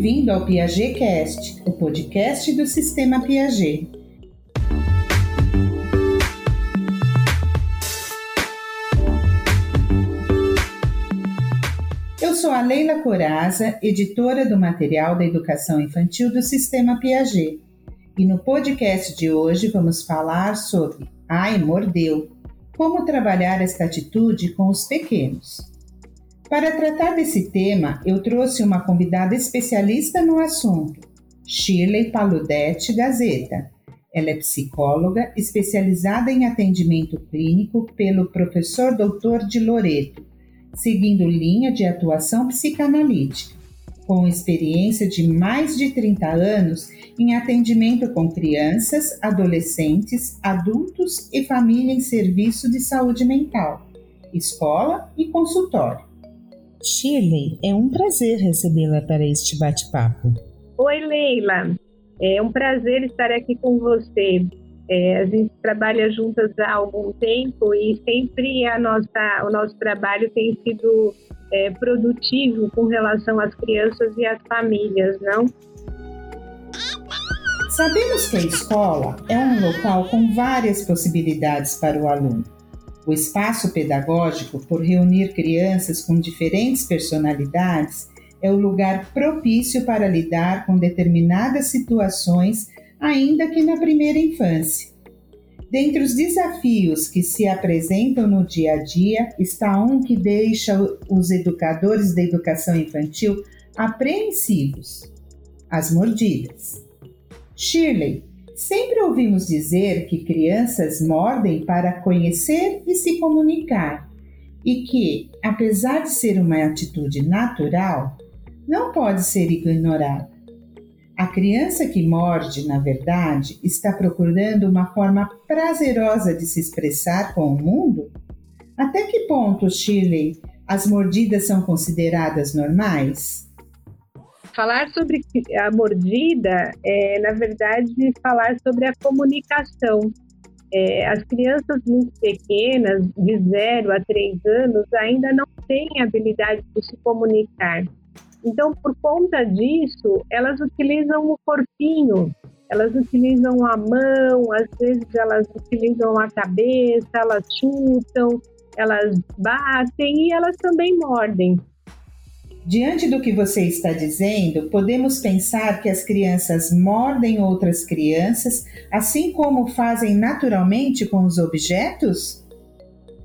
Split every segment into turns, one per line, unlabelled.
Bem-vindo ao Piaget Cast, o podcast do Sistema Piaget. Eu sou a Leila Coraza, editora do material da educação infantil do Sistema Piaget. E no podcast de hoje vamos falar sobre Ai, mordeu! Como trabalhar esta atitude com os pequenos. Para tratar desse tema, eu trouxe uma convidada especialista no assunto, Shirley Paludetti Gazeta. Ela é psicóloga especializada em atendimento clínico pelo professor doutor de Loreto, seguindo linha de atuação psicanalítica, com experiência de mais de 30 anos em atendimento com crianças, adolescentes, adultos e família em serviço de saúde mental, escola e consultório.
Shirley, é um prazer recebê-la para este bate-papo.
Oi, Leila. É um prazer estar aqui com você. É, a gente trabalha juntas há algum tempo e sempre a nossa, o nosso trabalho tem sido é, produtivo com relação às crianças e às famílias, não?
Sabemos que a escola é um local com várias possibilidades para o aluno. O espaço pedagógico, por reunir crianças com diferentes personalidades, é o lugar propício para lidar com determinadas situações, ainda que na primeira infância. Dentre os desafios que se apresentam no dia a dia, está um que deixa os educadores da educação infantil apreensivos: as mordidas. Shirley, Sempre ouvimos dizer que crianças mordem para conhecer e se comunicar, e que, apesar de ser uma atitude natural, não pode ser ignorada. A criança que morde, na verdade, está procurando uma forma prazerosa de se expressar com o mundo? Até que ponto, Shirley, as mordidas são consideradas normais?
Falar sobre a mordida é, na verdade, falar sobre a comunicação. É, as crianças muito pequenas, de 0 a 3 anos, ainda não têm habilidade de se comunicar. Então, por conta disso, elas utilizam o corpinho, elas utilizam a mão, às vezes elas utilizam a cabeça, elas chutam, elas batem e elas também mordem.
Diante do que você está dizendo, podemos pensar que as crianças mordem outras crianças, assim como fazem naturalmente com os objetos?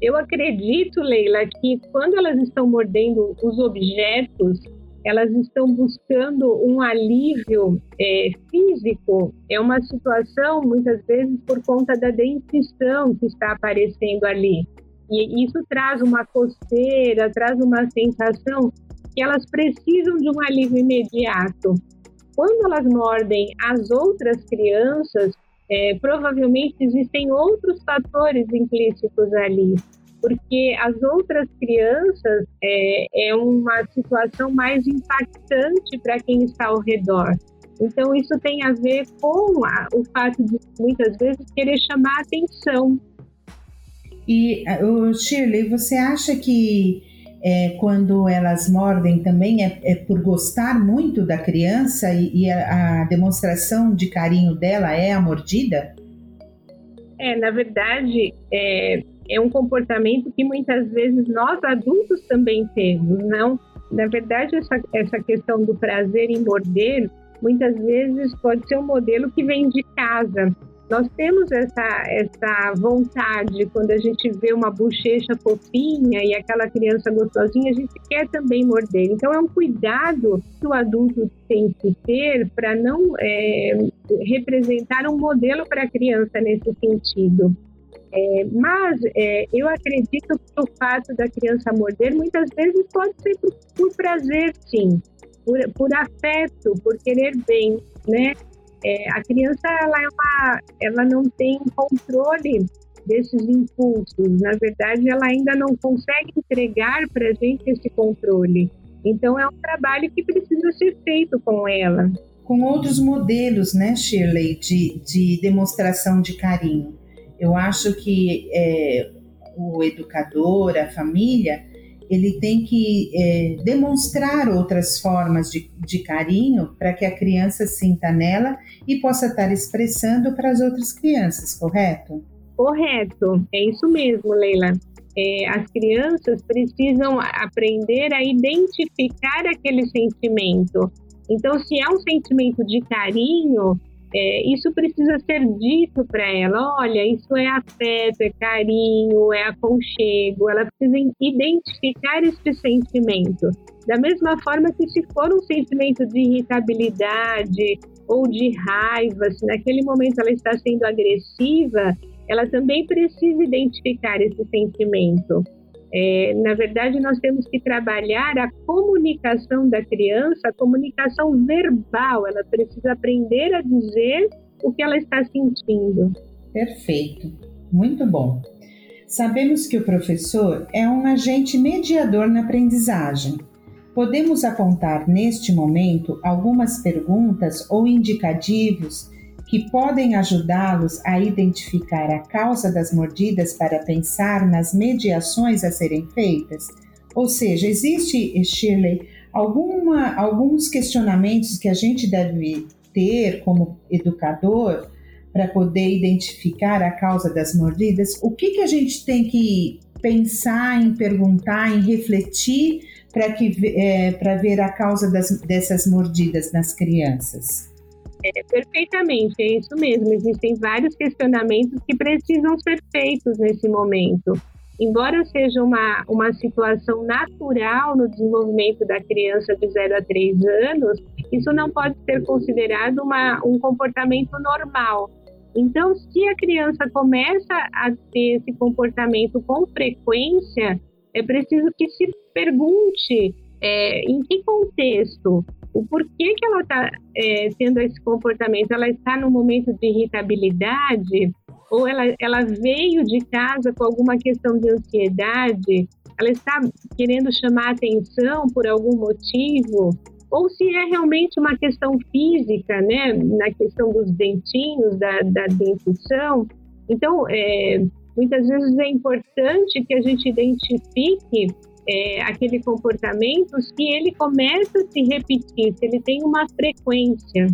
Eu acredito, Leila, que quando elas estão mordendo os objetos, elas estão buscando um alívio é, físico. É uma situação, muitas vezes, por conta da dentição que está aparecendo ali. E isso traz uma coceira, traz uma sensação que elas precisam de um alívio imediato. Quando elas mordem as outras crianças, é, provavelmente existem outros fatores implícitos ali, porque as outras crianças é, é uma situação mais impactante para quem está ao redor. Então, isso tem a ver com a, o fato de muitas vezes querer chamar atenção.
E, Shirley, você acha que é, quando elas mordem também é, é, por gostar muito da criança e, e a, a, demonstração de carinho dela é a mordida?
É, na verdade, é, é um comportamento que muitas vezes nós adultos também temos, não? Na verdade, essa, essa questão do prazer em morder, muitas vezes pode ser um modelo que vem de casa. Nós temos essa, essa vontade, quando a gente vê uma bochecha fofinha e aquela criança gostosinha, a gente quer também morder. Então, é um cuidado que o adulto tem que ter para não é, representar um modelo para a criança nesse sentido. É, mas é, eu acredito que o fato da criança morder muitas vezes pode ser por, por prazer, sim, por, por afeto, por querer bem, né? É, a criança ela, é uma, ela não tem controle desses impulsos. Na verdade, ela ainda não consegue entregar para a gente esse controle. Então, é um trabalho que precisa ser feito com ela.
Com outros modelos, né, Shirley, de, de demonstração de carinho. Eu acho que é, o educador, a família, ele tem que é, demonstrar outras formas de, de carinho para que a criança sinta nela e possa estar expressando para as outras crianças, correto?
Correto, é isso mesmo, Leila. É, as crianças precisam aprender a identificar aquele sentimento. Então, se é um sentimento de carinho, é, isso precisa ser dito para ela. Olha, isso é afeto, é carinho, é aconchego. Ela precisa identificar esse sentimento. Da mesma forma que se for um sentimento de irritabilidade ou de raiva, se naquele momento ela está sendo agressiva, ela também precisa identificar esse sentimento. É, na verdade, nós temos que trabalhar a comunicação da criança, a comunicação verbal. Ela precisa aprender a dizer o que ela está sentindo.
Perfeito, muito bom. Sabemos que o professor é um agente mediador na aprendizagem. Podemos apontar neste momento algumas perguntas ou indicativos que podem ajudá-los a identificar a causa das mordidas para pensar nas mediações a serem feitas? Ou seja, existe, Shirley, alguma, alguns questionamentos que a gente deve ter como educador para poder identificar a causa das mordidas? O que, que a gente tem que pensar em perguntar, em refletir para é, ver a causa das, dessas mordidas nas crianças?
É, perfeitamente, é isso mesmo. Existem vários questionamentos que precisam ser feitos nesse momento. Embora seja uma, uma situação natural no desenvolvimento da criança de 0 a 3 anos, isso não pode ser considerado uma, um comportamento normal. Então, se a criança começa a ter esse comportamento com frequência, é preciso que se pergunte é, em que contexto? O porquê que ela está é, tendo esse comportamento. Ela está num momento de irritabilidade? Ou ela, ela veio de casa com alguma questão de ansiedade, ela está querendo chamar atenção por algum motivo, ou se é realmente uma questão física, né, na questão dos dentinhos, da, da dentição. Então, é, muitas vezes é importante que a gente identifique é, aquele comportamento se ele começa a se repetir, se ele tem uma frequência.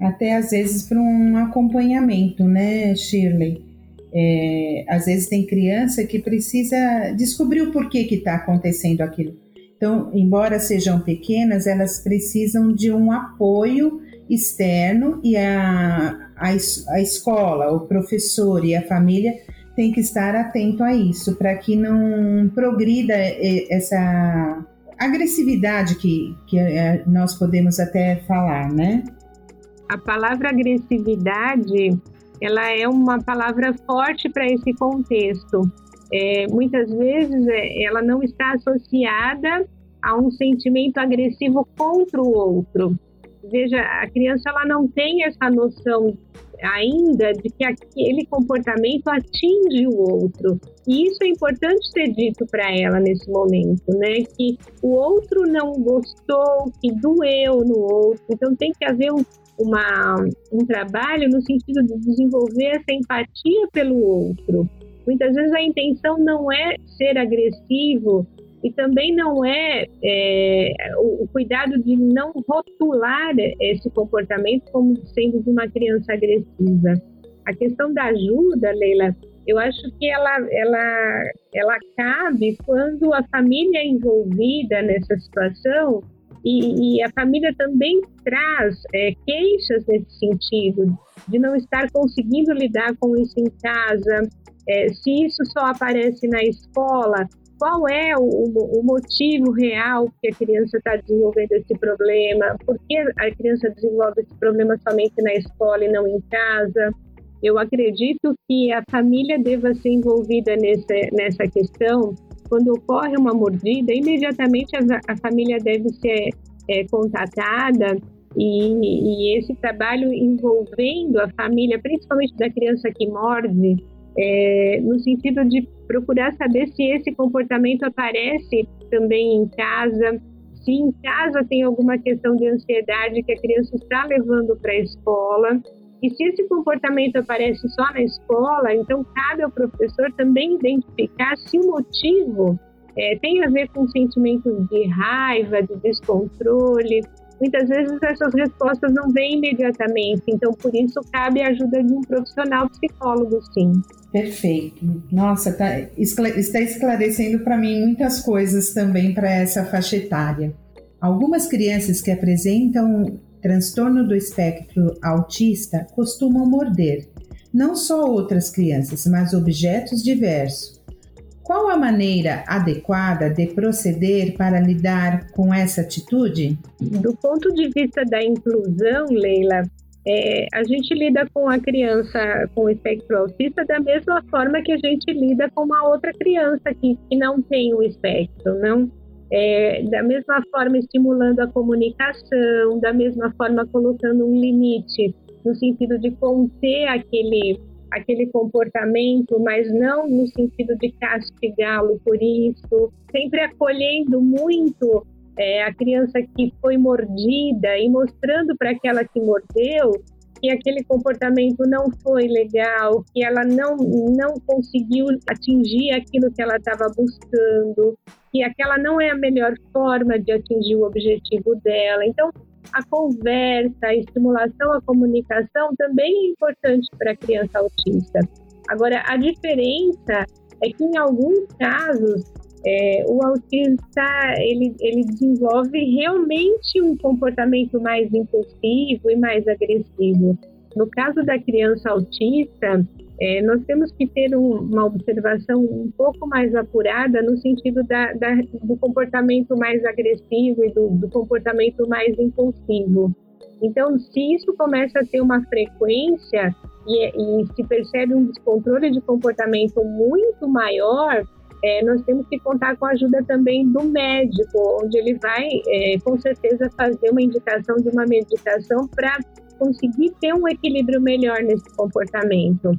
Até às vezes para um acompanhamento, né, Shirley? É, às vezes tem criança que precisa descobrir o porquê que está acontecendo aquilo. Então, embora sejam pequenas, elas precisam de um apoio externo e a, a, a escola, o professor e a família tem que estar atento a isso, para que não progrida essa agressividade que, que é, nós podemos até falar, né?
A palavra agressividade, ela é uma palavra forte para esse contexto. É, muitas vezes é, ela não está associada a um sentimento agressivo contra o outro. Veja, a criança ela não tem essa noção ainda de que aquele comportamento atinge o outro. E isso é importante ser dito para ela nesse momento, né? Que o outro não gostou, que doeu no outro. Então tem que haver um, uma, um trabalho no sentido de desenvolver essa empatia pelo outro. Muitas vezes a intenção não é ser agressivo, e também não é, é o, o, cuidado de não rotular esse comportamento como sendo de uma criança agressiva. A questão da ajuda, Leila, eu acho que ela, ela, ela cabe quando a família é envolvida nessa situação e, e a família também traz é, queixas nesse sentido, de não estar conseguindo lidar com isso em casa, é, se isso só aparece na escola, qual é o, o motivo real que a criança está desenvolvendo esse problema, por que a criança desenvolve esse problema somente na escola e não em casa. Eu acredito que a família deva ser envolvida nessa, nessa questão. Quando ocorre uma mordida, imediatamente a, a família deve ser é, contatada e, e, esse trabalho envolvendo a família, principalmente da criança que morde, é, no sentido de procurar saber se esse comportamento aparece também em casa, se em casa tem alguma questão de ansiedade que a criança está levando para a escola. E se esse comportamento aparece só na escola, então cabe ao professor também identificar se o motivo é, tem a ver com sentimentos de raiva, de descontrole. Muitas vezes essas respostas não vêm imediatamente, então por isso cabe a ajuda de um profissional psicólogo, sim.
Perfeito. Nossa, tá, está esclarecendo para mim muitas coisas também para essa faixa etária. Algumas crianças que apresentam transtorno do espectro autista costumam morder, não só outras crianças, mas objetos diversos. Qual a maneira adequada de proceder para lidar com essa atitude?
Do ponto de vista da inclusão, Leila, é, a gente lida com a criança com espectro autista da mesma forma que a gente lida com uma outra criança que, que não tem o espectro, não? É, da mesma forma estimulando a comunicação, da mesma forma colocando um limite no sentido de conter aquele aquele comportamento, mas não no sentido de castigá-lo por isso, sempre acolhendo muito é, a criança que foi mordida e mostrando para aquela que mordeu que aquele comportamento não foi legal, que ela não, não conseguiu atingir aquilo que ela estava buscando, que aquela não é a melhor forma de atingir o objetivo dela. Então, a conversa, a estimulação à comunicação também é importante para a criança autista. Agora, a diferença é que em alguns casos é, o autista ele, ele desenvolve realmente um comportamento mais impulsivo e mais agressivo. No caso da criança autista, é, nós temos que ter um, uma observação um pouco mais apurada no sentido da, da, do comportamento mais agressivo e do, do comportamento mais impulsivo. Então, se isso começa a ter uma frequência e, e se percebe um descontrole de comportamento muito maior, é, nós temos que contar com a ajuda também do médico, onde ele vai, é, com certeza, fazer uma indicação de uma medicação para conseguir ter um equilíbrio melhor nesse comportamento.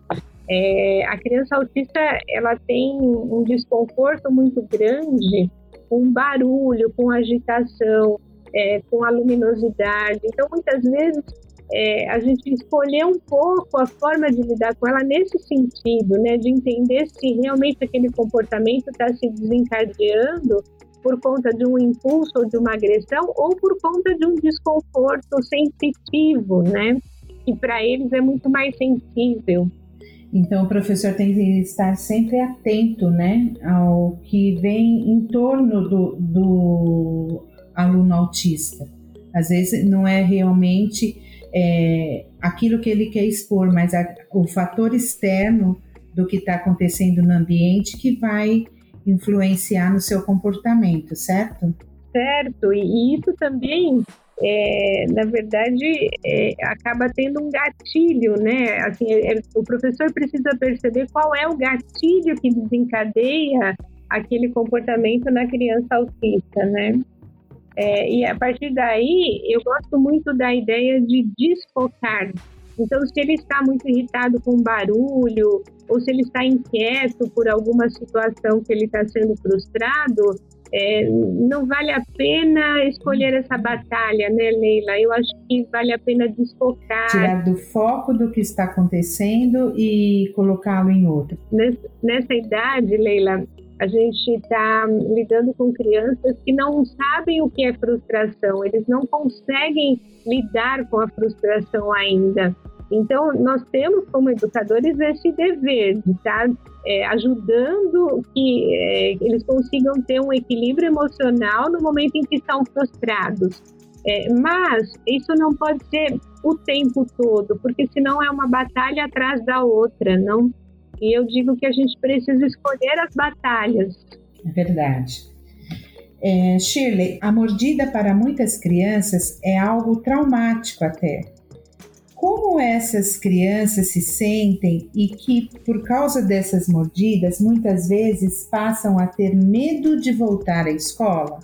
É, a criança autista ela tem um desconforto muito grande com barulho, com agitação, é, com a luminosidade. Então, muitas vezes é, a gente escolher um pouco a forma de lidar com ela nesse sentido, né, de entender se realmente aquele comportamento está se desencadeando por conta de um impulso ou de uma agressão ou por conta de um desconforto sensitivo, né, que para eles é muito mais sensível.
Então, o professor tem que estar sempre atento, né, ao que vem em torno do, do aluno autista. Às vezes não é realmente é, aquilo que ele quer expor, mas a, o fator externo do que está acontecendo no ambiente que vai influenciar no seu comportamento, certo?
Certo, e isso também, é, na verdade, é, acaba tendo um gatilho, né? Assim, é, o professor precisa perceber qual é o gatilho que desencadeia aquele comportamento na criança autista, né? É, e a partir daí, eu gosto muito da ideia de desfocar. Então, se ele está muito irritado com barulho, ou se ele está inquieto por alguma situação que ele está sendo frustrado, é, não vale a pena escolher essa batalha, né, Leila? Eu acho que vale a pena desfocar.
Tirar do foco do que está acontecendo e colocá-lo em outro.
Nessa, nessa idade, Leila, a gente está lidando com crianças que não sabem o que é frustração, eles não conseguem lidar com a frustração ainda. Então, nós temos como educadores esse dever de estar é, ajudando que é, eles consigam ter um equilíbrio emocional no momento em que estão frustrados. É, mas isso não pode ser o tempo todo, porque senão é uma batalha atrás da outra, não e eu digo que a gente precisa escolher as batalhas.
É verdade. É, Shirley, a mordida para muitas crianças é algo traumático até. Como essas crianças se sentem e que, por causa dessas mordidas, muitas vezes passam a ter medo de voltar à escola?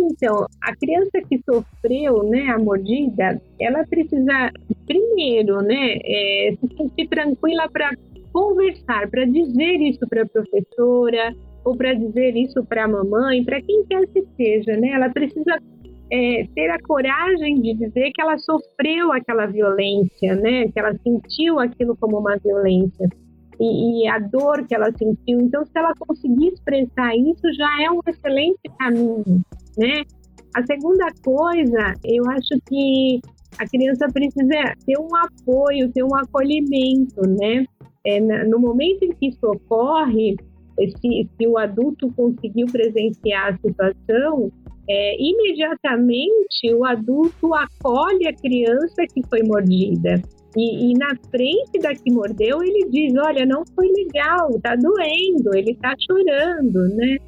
Então, a criança que sofreu né, a mordida, ela precisa, primeiro, né, é, se sentir tranquila para conversar, para dizer isso para a professora ou para dizer isso para a mamãe, para quem quer que seja, né? Ela precisa é, ter a coragem de dizer que ela sofreu aquela violência, né? Que ela sentiu aquilo como uma violência. e, e, a dor que ela sentiu. Então, se ela conseguir expressar isso, já é um excelente caminho, né? A segunda coisa, eu acho que a criança precisa ter um apoio, ter um acolhimento, né? É, no momento em que isso ocorre, se, se o adulto conseguiu presenciar a situação, é, imediatamente o adulto acolhe a criança que foi mordida. E, e, na frente da que mordeu, ele diz: Olha, não foi legal, tá doendo, ele tá chorando, né?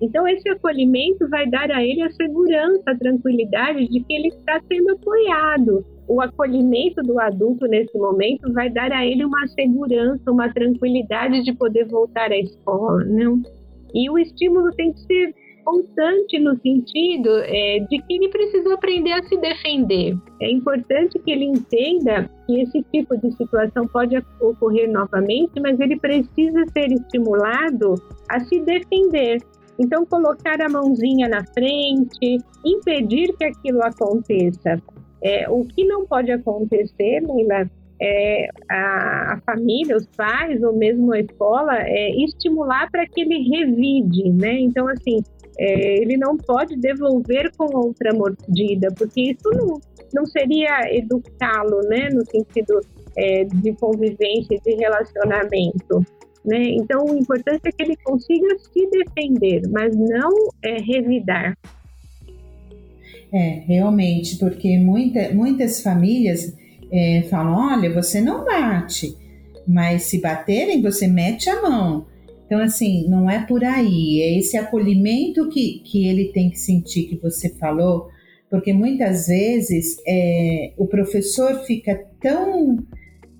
Então, esse acolhimento vai dar a ele a segurança, a tranquilidade de que ele está sendo apoiado. O acolhimento do adulto nesse momento vai dar a ele uma segurança, uma tranquilidade de poder voltar à escola, não? E o estímulo tem que ser constante no sentido é, de que ele precisa aprender a se defender. É importante que ele entenda que esse tipo de situação pode ocorrer novamente, mas ele precisa ser estimulado a se defender. Então, colocar a mãozinha na frente, impedir que aquilo aconteça. É, o que não pode acontecer, Leila, é a, a, família, os pais ou mesmo a escola é, estimular para que ele revide, né? Então, assim, é, ele não pode devolver com outra mordida, porque isso não, não seria educá-lo, né, no sentido é, de convivência, de relacionamento. Né? Então, o importante é que ele consiga se defender, mas não é, revidar.
É, realmente, porque muita, muitas famílias é, falam: olha, você não bate, mas se baterem, você mete a mão. Então, assim, não é por aí, é esse acolhimento que, que ele tem que sentir, que você falou, porque muitas vezes é, o professor fica tão,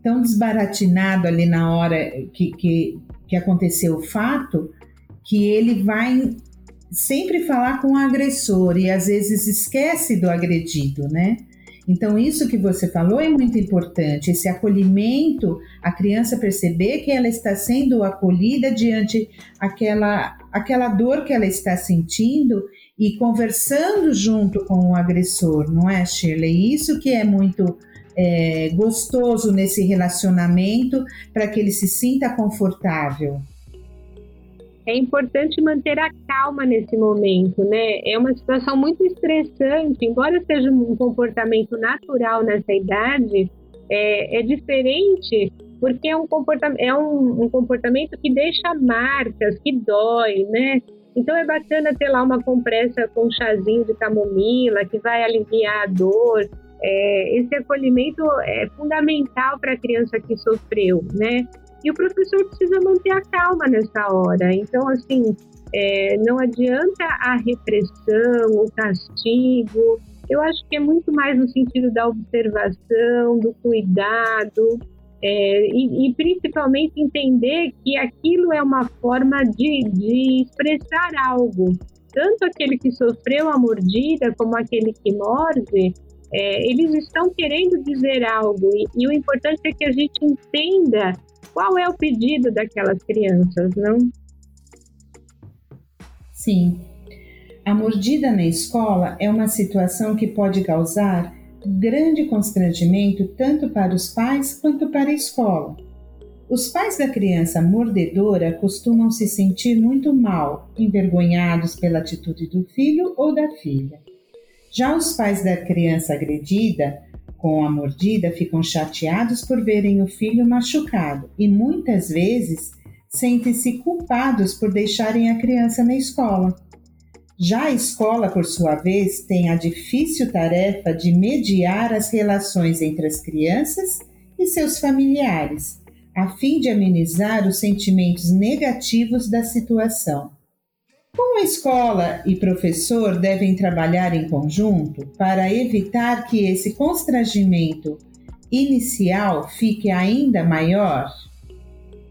tão desbaratinado ali na hora que, que, que aconteceu o fato, que ele vai sempre falar com o agressor e às vezes esquece do agredido, né? Então, isso que você falou é muito importante, esse acolhimento, a criança perceber que ela está sendo acolhida diante aquela, aquela dor que ela está sentindo e conversando junto com o agressor, não é, Shirley? Isso que é muito é, gostoso nesse relacionamento para que ele se sinta confortável
é importante manter a calma nesse momento, né? É uma situação muito estressante, embora seja um comportamento natural nessa idade, é, é diferente porque é um comportamento, é um, um comportamento que deixa marcas, que dói, né? Então é bacana ter lá uma compressa com um chazinho de camomila que vai aliviar a dor. É, esse acolhimento é fundamental para a criança que sofreu, né? E o professor precisa manter a calma nessa hora. Então, assim, é, não adianta a repressão, o castigo. Eu acho que é muito mais no sentido da observação, do cuidado, é, e, e, principalmente entender que aquilo é uma forma de, de expressar algo. Tanto aquele que sofreu a mordida como aquele que morde, é, eles estão querendo dizer algo. E, e o importante é que a gente entenda qual é o pedido daquelas crianças, não?
Sim. A mordida na escola é uma situação que pode causar grande constrangimento tanto para os pais quanto para a escola. Os pais da criança mordedora costumam se sentir muito mal, envergonhados pela atitude do filho ou da filha. Já os pais da criança agredida com a mordida ficam chateados por verem o filho machucado e muitas vezes sentem-se culpados por deixarem a criança na escola. Já a escola, por sua vez, tem a difícil tarefa de mediar as relações entre as crianças e seus familiares, a fim de amenizar os sentimentos negativos da situação. Como a escola e professor devem trabalhar em conjunto para evitar que esse constrangimento inicial fique ainda maior?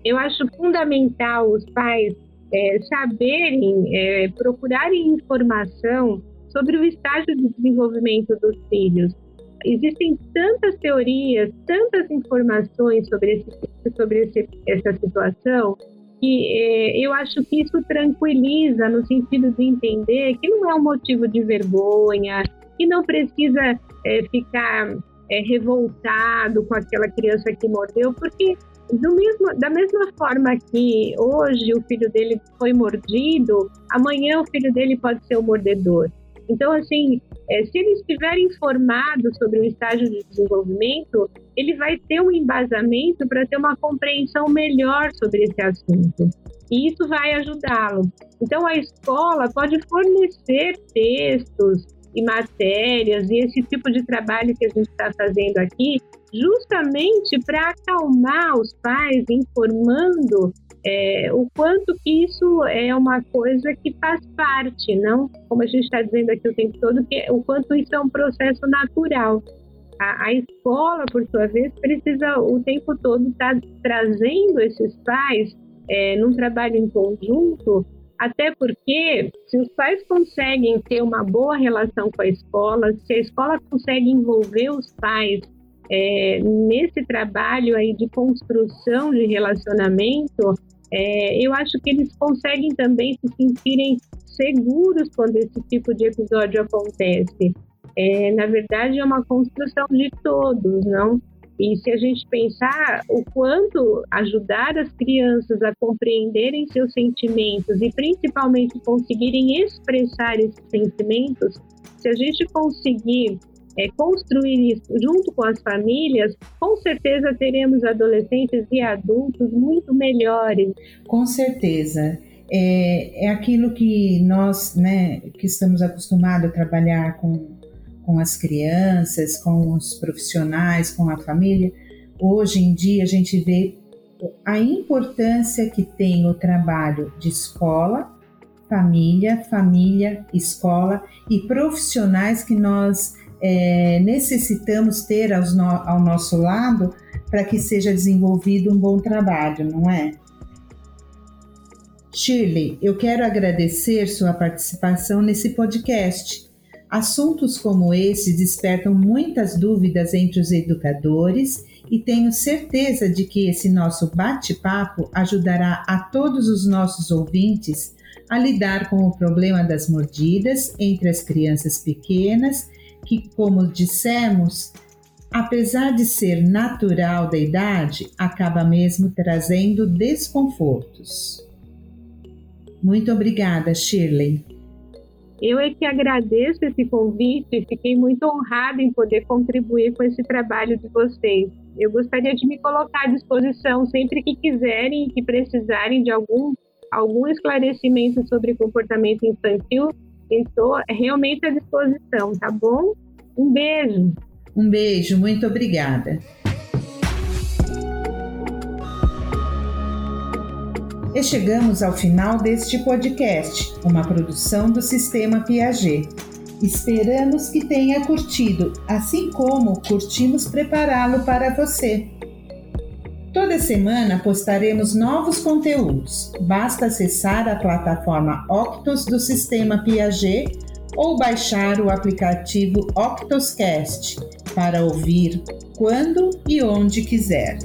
Eu acho fundamental os pais é, saberem, é, procurarem informação sobre o estágio de desenvolvimento dos filhos. Existem tantas teorias, tantas informações sobre, esse, sobre esse, essa situação que é, eu acho que isso tranquiliza no sentido de entender que não é um motivo de vergonha, que não precisa é, ficar é, revoltado com aquela criança que mordeu, porque do mesmo, da mesma forma que hoje o filho dele foi mordido, amanhã o filho dele pode ser o mordedor. Então, assim, é, se ele estiver informado sobre o estágio de desenvolvimento, ele vai ter um embasamento para ter uma compreensão melhor sobre esse assunto. E isso vai ajudá-lo. Então, a escola pode fornecer textos e matérias e esse tipo de trabalho que a gente está fazendo aqui justamente para acalmar os pais, informando é, o quanto que isso é uma coisa que faz parte, não? Como a gente está dizendo aqui o tempo todo, que o quanto isso é um processo natural. A, a escola, por sua vez, precisa o tempo todo estar tá trazendo esses pais é, num trabalho em conjunto, até porque se os pais conseguem ter uma boa relação com a escola, se a escola consegue envolver os pais é, nesse trabalho aí de construção de relacionamento, é, eu acho que eles conseguem também se sentirem seguros quando esse tipo de episódio acontece. É, na verdade, é uma construção de todos, não? E se a gente pensar o quanto ajudar as crianças a compreenderem seus sentimentos e principalmente conseguirem expressar esses sentimentos, se a gente conseguir é, construir isso junto com as famílias, com certeza teremos adolescentes e adultos muito melhores.
Com certeza. É, é aquilo que nós, né, que estamos acostumados a trabalhar com, com as crianças, com os profissionais, com a família. Hoje em dia a gente vê a importância que tem o trabalho de escola, família, família, escola e profissionais que nós é, necessitamos ter no, ao nosso lado para que seja desenvolvido um bom trabalho, não é? Shirley, eu quero agradecer sua participação nesse podcast. Assuntos como esse despertam muitas dúvidas entre os educadores e tenho certeza de que esse nosso bate-papo ajudará a todos os nossos ouvintes a lidar com o problema das mordidas entre as crianças pequenas que, como dissemos, apesar de ser natural da idade, acaba mesmo trazendo desconfortos. Muito obrigada, Shirley.
Eu é que agradeço esse convite e fiquei muito honrada em poder contribuir com esse trabalho de vocês. Eu gostaria de me colocar à disposição sempre que quiserem e que precisarem de algum, algum esclarecimento sobre comportamento infantil Estou realmente à disposição, tá bom? Um beijo.
Um beijo, muito obrigada. E chegamos ao final deste podcast, uma produção do Sistema Piaget. Esperamos que tenha curtido, assim como curtimos prepará-lo para você. Toda semana postaremos novos conteúdos. Basta acessar a plataforma Octos do Sistema Piaget ou baixar o aplicativo Octoscast para ouvir quando e onde quiser.